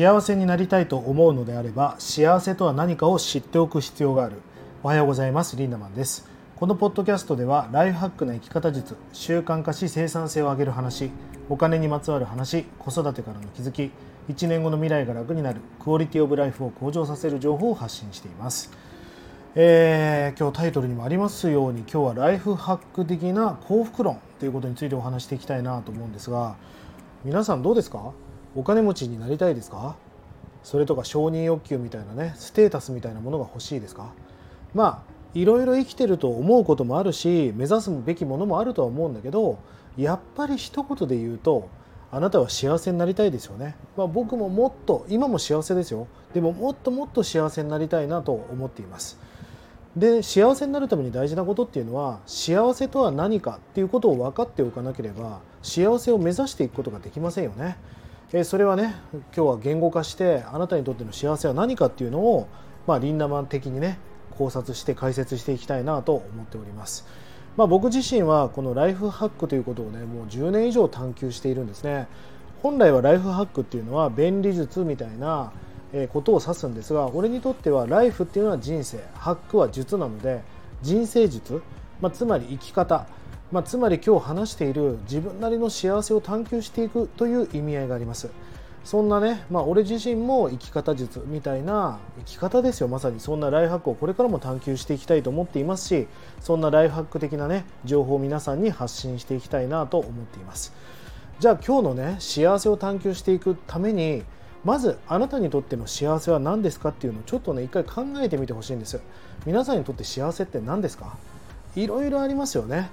幸せになりたいと思うのであれば幸せとは何かを知っておく必要がある。おはようございます。リンダマンです。このポッドキャストではライフハックな生き方術習慣化し生産性を上げる話お金にまつわる話子育てからの気づき1年後の未来が楽になるクオリティオブライフを向上させる情報を発信しています。えー、今日タイトルにもありますように今日はライフハック的な幸福論ということについてお話していきたいなと思うんですが皆さんどうですか？お金持ちになりたいですか？それとか承認欲求みたいなねステータスみたいなものが欲しいですか？まあいろいろ生きてると思うこともあるし目指すべきものもあるとは思うんだけどやっぱり一言で言うとあなたは幸せになりたいですよね、まあ、僕ももっと今も幸せですよ。でももっともっと幸せになりたいなと思っています。で幸せになるために大事なことっていうのは幸せとは何かっていうことを分かっておかなければ幸せを目指していくことができませんよね。えそれはね今日は言語化してあなたにとっての幸せは何かっていうのを、まあ、リンダマン的にね考察して解説していきたいなと思っております。まあ、僕自身はこのライフハックということをねもう10年以上探求しているんですね。本来はライフハックっていうのは便利術みたいなことを指すんですが俺にとってはライフっていうのは人生ハックは術なので人生術、まあ、つまり生き方まあ、つまり今日話している自分なりの幸せを探求していくという意味合いがあります。そんなね、まあ、俺自身も生き方術みたいな生き方ですよまさに。そんなライフハックをこれからも探求していきたいと思っていますしそんなライフハック的なね情報を皆さんに発信していきたいなと思っています。じゃあ今日のね幸せを探求していくためにまずあなたにとっての幸せは何ですかっていうのをちょっとね一回考えてみてほしいんです皆さんにとって幸せって何ですか？いろいろありますよね。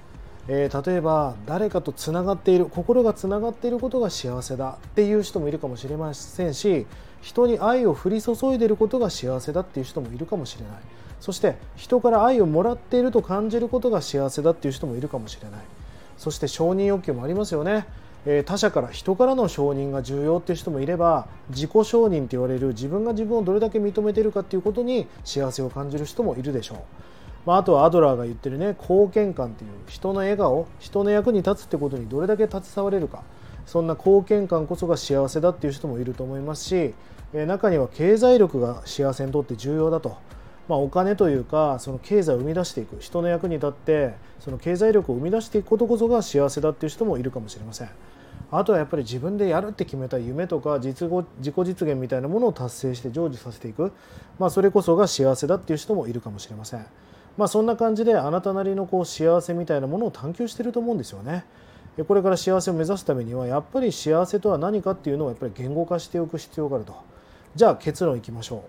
えー、例えば誰かとつながっている心がつながっていることが幸せだっていう人もいるかもしれませんし人に愛を降り注いでいることが幸せだっていう人もいるかもしれない。そして人から愛をもらっていると感じることが幸せだっていう人もいるかもしれない。そして承認欲求もありますよね、えー、他者から人からの承認が重要っていう人もいれば自己承認って言われる自分が自分をどれだけ認めているかっていうことに幸せを感じる人もいるでしょう。まあ、あとはアドラーが言ってるね貢献感っていう人の笑顔人の役に立つってことにどれだけ携われるかそんな貢献感こそが幸せだっていう人もいると思いますし、え中には経済力が幸せにとって重要だと、まあ、お金というかその経済を生み出していく人の役に立ってその経済力を生み出していくことこそが幸せだっていう人もいるかもしれません。あとはやっぱり自分でやるって決めた夢とか実自己実現みたいなものを達成して成就させていく、まあ、それこそが幸せだっていう人もいるかもしれません。まあ、そんな感じであなたなりのこう幸せみたいなものを探求してると思うんですよね。これから幸せを目指すためにはやっぱり幸せとは何かっていうのをやっぱり言語化しておく必要があると。じゃあ結論いきましょ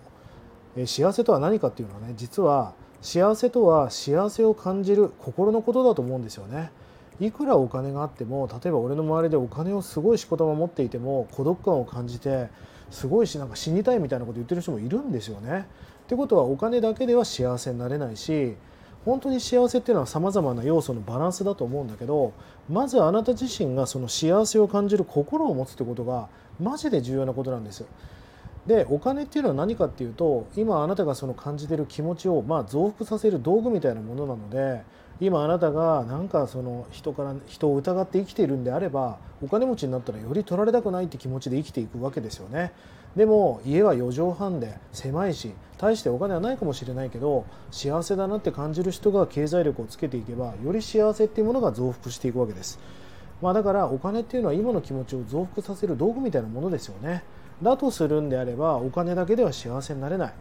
う。幸せとは何かっていうのはね実は幸せとは幸せを感じる心のことだと思うんですよね。いくらお金があっても例えば俺の周りでお金をすごい仕事を持っていても孤独感を感じてすごいしなんか死にたいみたいなこと言ってる人もいるんですよね。ってことはお金だけでは幸せになれないし本当に幸せっていうのはさまざまな要素のバランスだと思うんだけどまずあなた自身がその幸せを感じる心を持つってことがマジで重要なことなんです。でお金っていうのは何かっていうと今あなたがその感じてる気持ちをまあ増幅させる道具みたいなものなので今あなたがなんかその人から人を疑って生きているんであればお金持ちになったらより取られたくないって気持ちで生きていくわけですよね。でも家は4畳半で狭いし大してお金はないかもしれないけど幸せだなって感じる人が経済力をつけていけばより幸せっていうものが増幅していくわけです、まあ、だからお金っていうのは今の気持ちを増幅させる道具みたいなものですよね。だとするんであればお金だけでは幸せになれない。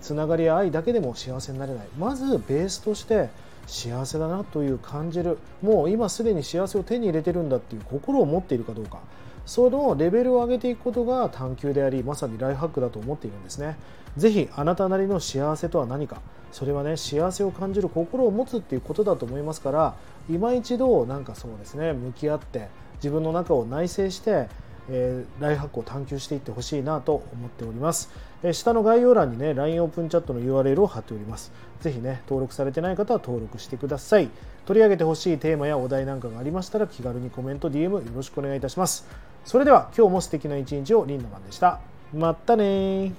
つながりや愛だけでも幸せになれない。まずベースとして幸せだなという感じる。もう今すでに幸せを手に入れてるんだっていう心を持っているかどうか。そのレベルを上げていくことが探求でありまさにライフハックだと思っているんですね。ぜひあなたなりの幸せとは何か。それはね幸せを感じる心を持つっていうことだと思いますから今一度なんかそうですね向き合って自分の中を内省してえー、ライフハックを探求していってほしいなと思っております、えー、下の概要欄にね LINE オープンチャットの URL を貼っております。是非ね登録されてない方は登録してください。取り上げてほしいテーマやお題なんかがありましたら気軽にコメント DM よろしくお願いいたします。それでは今日も素敵な一日をリンダマンでした。またね